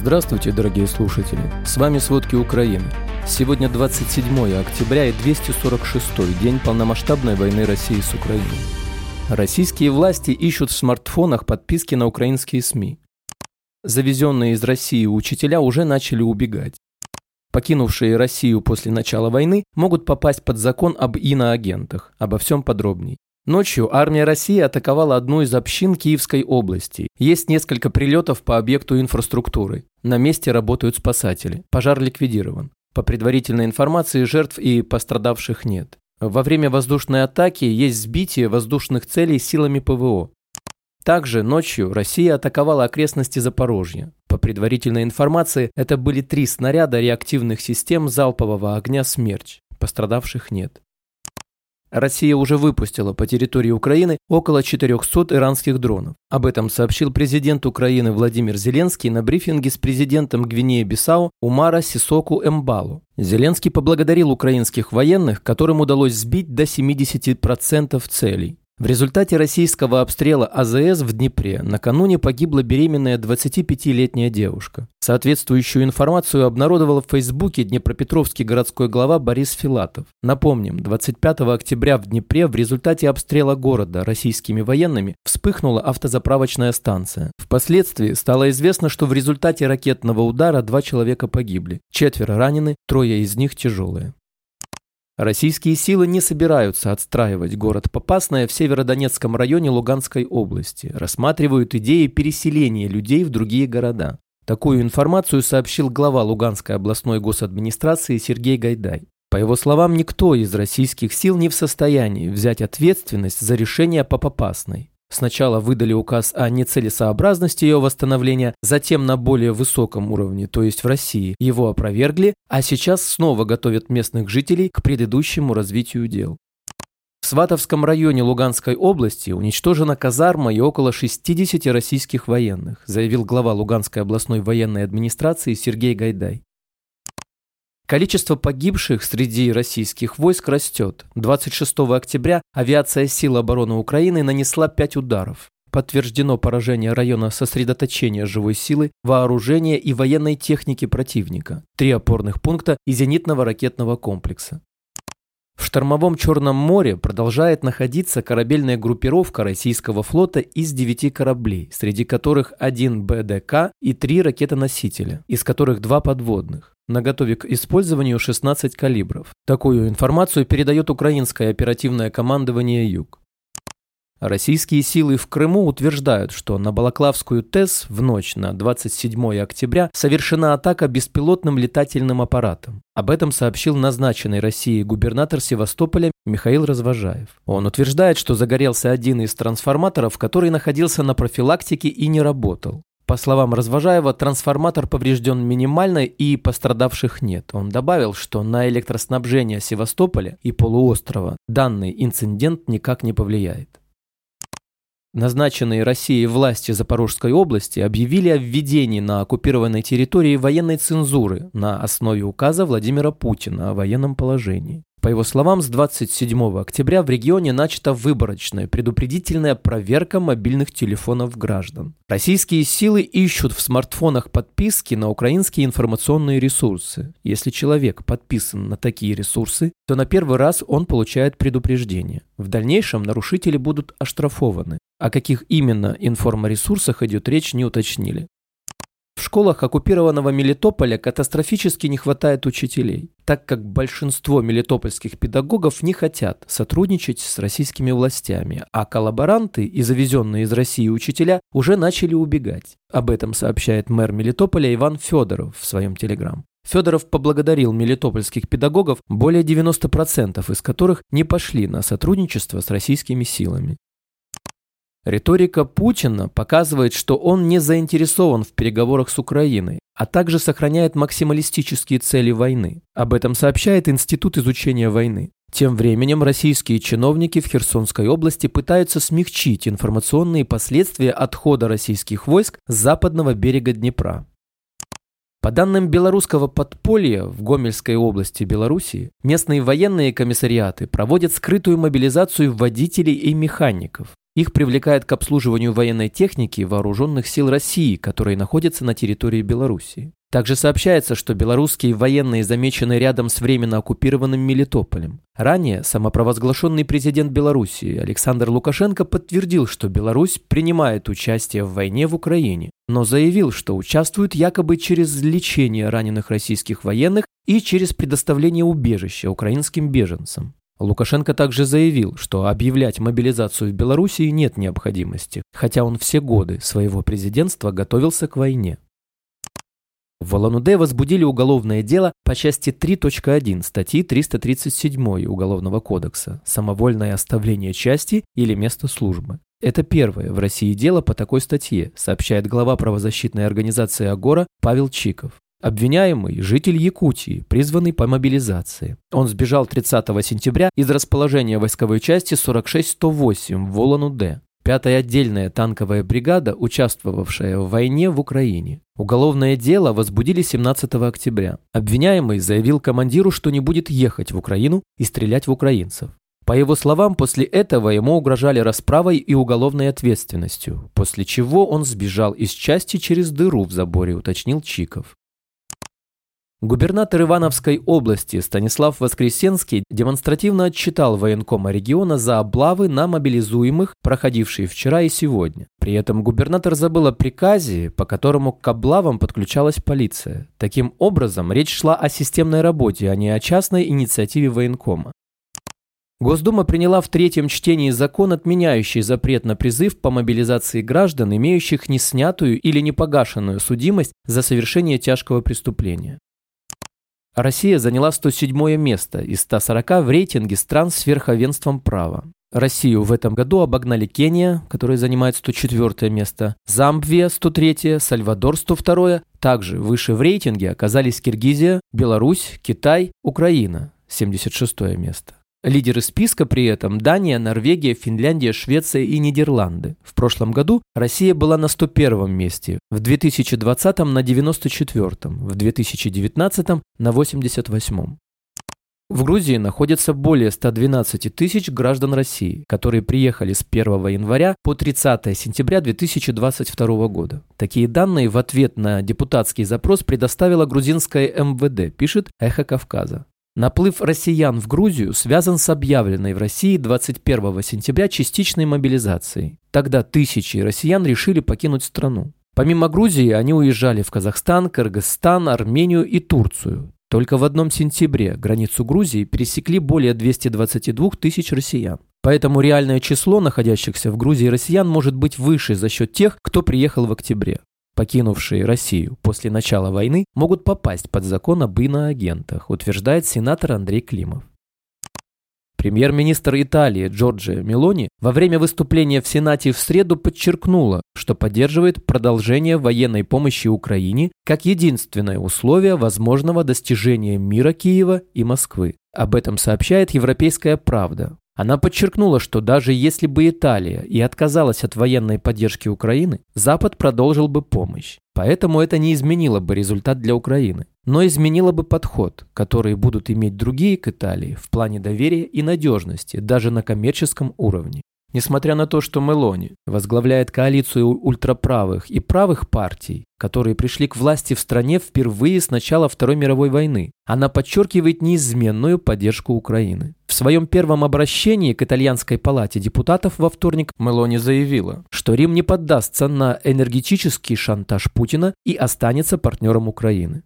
Здравствуйте, дорогие слушатели! С вами «Сводки Украины». Сегодня 27 октября и 246 день полномасштабной войны России с Украиной. Российские власти ищут в смартфонах подписки на украинские СМИ. Завезенные из России учителя уже начали убегать. Покинувшие Россию после начала войны могут попасть под закон об иноагентах. Обо всем подробней. Ночью армия России атаковала одну из общин Киевской области. Есть несколько прилетов по объекту инфраструктуры. На месте работают спасатели. Пожар ликвидирован. По предварительной информации жертв и пострадавших нет. Во время воздушной атаки есть сбитие воздушных целей силами ПВО. Также ночью Россия атаковала окрестности Запорожья. По предварительной информации, это были три снаряда реактивных систем залпового огня «Смерч». Пострадавших нет. Россия уже выпустила по территории Украины около 400 иранских дронов. Об этом сообщил президент Украины Владимир Зеленский на брифинге с президентом Гвинеи-Бисау Умара Сисоку Эмбалу. Зеленский поблагодарил украинских военных, которым удалось сбить до 70% целей. В результате российского обстрела АЗС в Днепре накануне погибла беременная 25-летняя девушка. Соответствующую информацию обнародовал в Фейсбуке Днепропетровский городской глава Борис Филатов. Напомним, 25 октября в Днепре в результате обстрела города российскими военными вспыхнула автозаправочная станция. Впоследствии стало известно, что в результате ракетного удара два человека погибли, четверо ранены, трое из них тяжелые. Российские силы не собираются отстраивать город Попасное в Северодонецком районе Луганской области, рассматривают идеи переселения людей в другие города. Такую информацию сообщил глава Луганской областной госадминистрации Сергей Гайдай. По его словам, никто из российских сил не в состоянии взять ответственность за решение по Попасной. Сначала выдали указ о нецелесообразности ее восстановления, затем на более высоком уровне, то есть в России, его опровергли, а сейчас снова готовят местных жителей к предыдущему развитию дел. В Сватовском районе Луганской области уничтожена казарма и около 60 российских военных, заявил глава Луганской областной военной администрации Сергей Гайдай. Количество погибших среди российских войск растет. 26 октября авиация сил обороны Украины нанесла 5 ударов. Подтверждено поражение района сосредоточения живой силы, вооружения и военной техники противника, три опорных пункта и зенитного ракетного комплекса. В штормовом Черном море продолжает находиться корабельная группировка российского флота из девяти кораблей, среди которых один БДК и три ракетоносителя, из которых два подводных наготове к использованию 16 калибров. Такую информацию передает украинское оперативное командование «Юг». Российские силы в Крыму утверждают, что на Балаклавскую ТЭС в ночь на 27 октября совершена атака беспилотным летательным аппаратом. Об этом сообщил назначенный Россией губернатор Севастополя Михаил Развожаев. Он утверждает, что загорелся один из трансформаторов, который находился на профилактике и не работал. По словам Развожаева, трансформатор поврежден минимально и пострадавших нет. Он добавил, что на электроснабжение Севастополя и полуострова данный инцидент никак не повлияет. Назначенные Россией власти Запорожской области объявили о введении на оккупированной территории военной цензуры на основе указа Владимира Путина о военном положении. По его словам, с 27 октября в регионе начата выборочная предупредительная проверка мобильных телефонов граждан. Российские силы ищут в смартфонах подписки на украинские информационные ресурсы. Если человек подписан на такие ресурсы, то на первый раз он получает предупреждение. В дальнейшем нарушители будут оштрафованы. О каких именно информоресурсах идет речь, не уточнили. В школах оккупированного Мелитополя катастрофически не хватает учителей, так как большинство мелитопольских педагогов не хотят сотрудничать с российскими властями, а коллаборанты и завезенные из России учителя уже начали убегать. Об этом сообщает мэр Мелитополя Иван Федоров в своем телеграм. Федоров поблагодарил мелитопольских педагогов, более 90% из которых не пошли на сотрудничество с российскими силами. Риторика Путина показывает, что он не заинтересован в переговорах с Украиной, а также сохраняет максималистические цели войны. Об этом сообщает Институт изучения войны. Тем временем российские чиновники в Херсонской области пытаются смягчить информационные последствия отхода российских войск с западного берега Днепра. По данным белорусского подполья в Гомельской области Белоруссии, местные военные комиссариаты проводят скрытую мобилизацию водителей и механиков. Их привлекает к обслуживанию военной техники вооруженных сил России, которые находятся на территории Белоруссии. Также сообщается, что белорусские военные замечены рядом с временно оккупированным Мелитополем. Ранее самопровозглашенный президент Белоруссии Александр Лукашенко подтвердил, что Беларусь принимает участие в войне в Украине, но заявил, что участвует якобы через лечение раненых российских военных и через предоставление убежища украинским беженцам. Лукашенко также заявил, что объявлять мобилизацию в Белоруссии нет необходимости, хотя он все годы своего президентства готовился к войне. В Улан-Удэ возбудили уголовное дело по части 3.1 статьи 337 Уголовного кодекса «Самовольное оставление части или места службы». Это первое в России дело по такой статье, сообщает глава правозащитной организации «Агора» Павел Чиков. Обвиняемый – житель Якутии, призванный по мобилизации. Он сбежал 30 сентября из расположения войсковой части 46108 в Улан-Удэ. Пятая отдельная танковая бригада, участвовавшая в войне в Украине. Уголовное дело возбудили 17 октября. Обвиняемый заявил командиру, что не будет ехать в Украину и стрелять в украинцев. По его словам, после этого ему угрожали расправой и уголовной ответственностью, после чего он сбежал из части через дыру в заборе, уточнил Чиков. Губернатор Ивановской области Станислав Воскресенский демонстративно отчитал военкома региона за облавы на мобилизуемых, проходившие вчера и сегодня. При этом губернатор забыл о приказе, по которому к облавам подключалась полиция. Таким образом, речь шла о системной работе, а не о частной инициативе военкома. Госдума приняла в третьем чтении закон, отменяющий запрет на призыв по мобилизации граждан, имеющих неснятую или непогашенную судимость за совершение тяжкого преступления. Россия заняла 107 место из 140 в рейтинге стран с верховенством права. Россию в этом году обогнали Кения, которая занимает 104 место, Замбия 103, Сальвадор 102, также выше в рейтинге оказались Киргизия, Беларусь, Китай, Украина 76 место. Лидеры списка при этом Дания, Норвегия, Финляндия, Швеция и Нидерланды. В прошлом году Россия была на 101 месте, в 2020 на 94, в 2019 на 88. В Грузии находится более 112 тысяч граждан России, которые приехали с 1 января по 30 сентября 2022 года. Такие данные в ответ на депутатский запрос предоставила грузинская МВД, пишет «Эхо Кавказа». Наплыв россиян в Грузию связан с объявленной в России 21 сентября частичной мобилизацией. Тогда тысячи россиян решили покинуть страну. Помимо Грузии, они уезжали в Казахстан, Кыргызстан, Армению и Турцию. Только в одном сентябре границу Грузии пересекли более 222 тысяч россиян. Поэтому реальное число находящихся в Грузии россиян может быть выше за счет тех, кто приехал в октябре покинувшие Россию после начала войны, могут попасть под закон об иноагентах, утверждает сенатор Андрей Климов. Премьер-министр Италии Джорджия Мелони во время выступления в Сенате в среду подчеркнула, что поддерживает продолжение военной помощи Украине как единственное условие возможного достижения мира Киева и Москвы. Об этом сообщает «Европейская правда». Она подчеркнула, что даже если бы Италия и отказалась от военной поддержки Украины, Запад продолжил бы помощь. Поэтому это не изменило бы результат для Украины, но изменило бы подход, который будут иметь другие к Италии в плане доверия и надежности, даже на коммерческом уровне. Несмотря на то, что Мелони возглавляет коалицию ультраправых и правых партий, которые пришли к власти в стране впервые с начала Второй мировой войны, она подчеркивает неизменную поддержку Украины. В своем первом обращении к итальянской палате депутатов во вторник Мелони заявила, что Рим не поддастся на энергетический шантаж Путина и останется партнером Украины.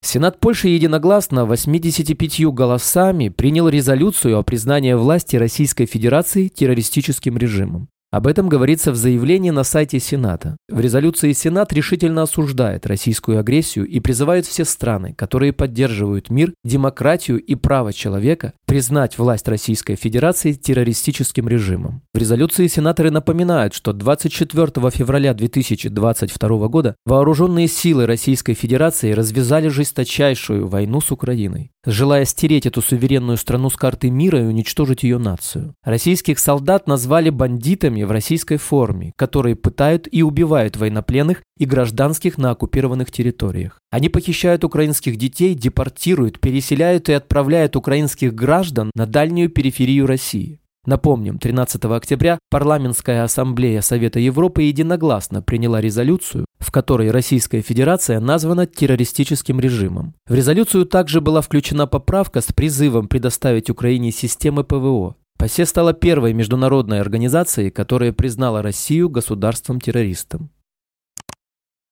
Сенат Польши единогласно 85 голосами принял резолюцию о признании власти Российской Федерации террористическим режимом. Об этом говорится в заявлении на сайте Сената. В резолюции Сенат решительно осуждает российскую агрессию и призывает все страны, которые поддерживают мир, демократию и право человека, признать власть Российской Федерации террористическим режимом. В резолюции сенаторы напоминают, что 24 февраля 2022 года вооруженные силы Российской Федерации развязали жесточайшую войну с Украиной, желая стереть эту суверенную страну с карты мира и уничтожить ее нацию. Российских солдат назвали бандитами в российской форме, которые пытают и убивают военнопленных и гражданских на оккупированных территориях. Они похищают украинских детей, депортируют, переселяют и отправляют украинских граждан на дальнюю периферию России. Напомним, 13 октября Парламентская ассамблея Совета Европы единогласно приняла резолюцию, в которой Российская Федерация названа террористическим режимом. В резолюцию также была включена поправка с призывом предоставить Украине системы ПВО. ПАСЕ стала первой международной организацией, которая признала Россию государством-террористом.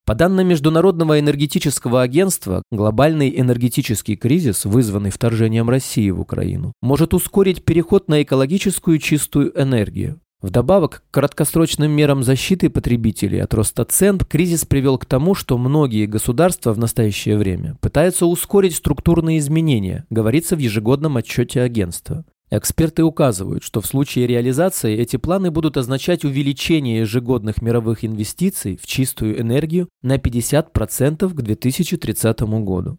По данным Международного энергетического агентства, глобальный энергетический кризис, вызванный вторжением России в Украину, может ускорить переход на экологическую чистую энергию. Вдобавок к краткосрочным мерам защиты потребителей от роста цен, кризис привел к тому, что многие государства в настоящее время пытаются ускорить структурные изменения, говорится в ежегодном отчете агентства. Эксперты указывают, что в случае реализации эти планы будут означать увеличение ежегодных мировых инвестиций в чистую энергию на 50% к 2030 году.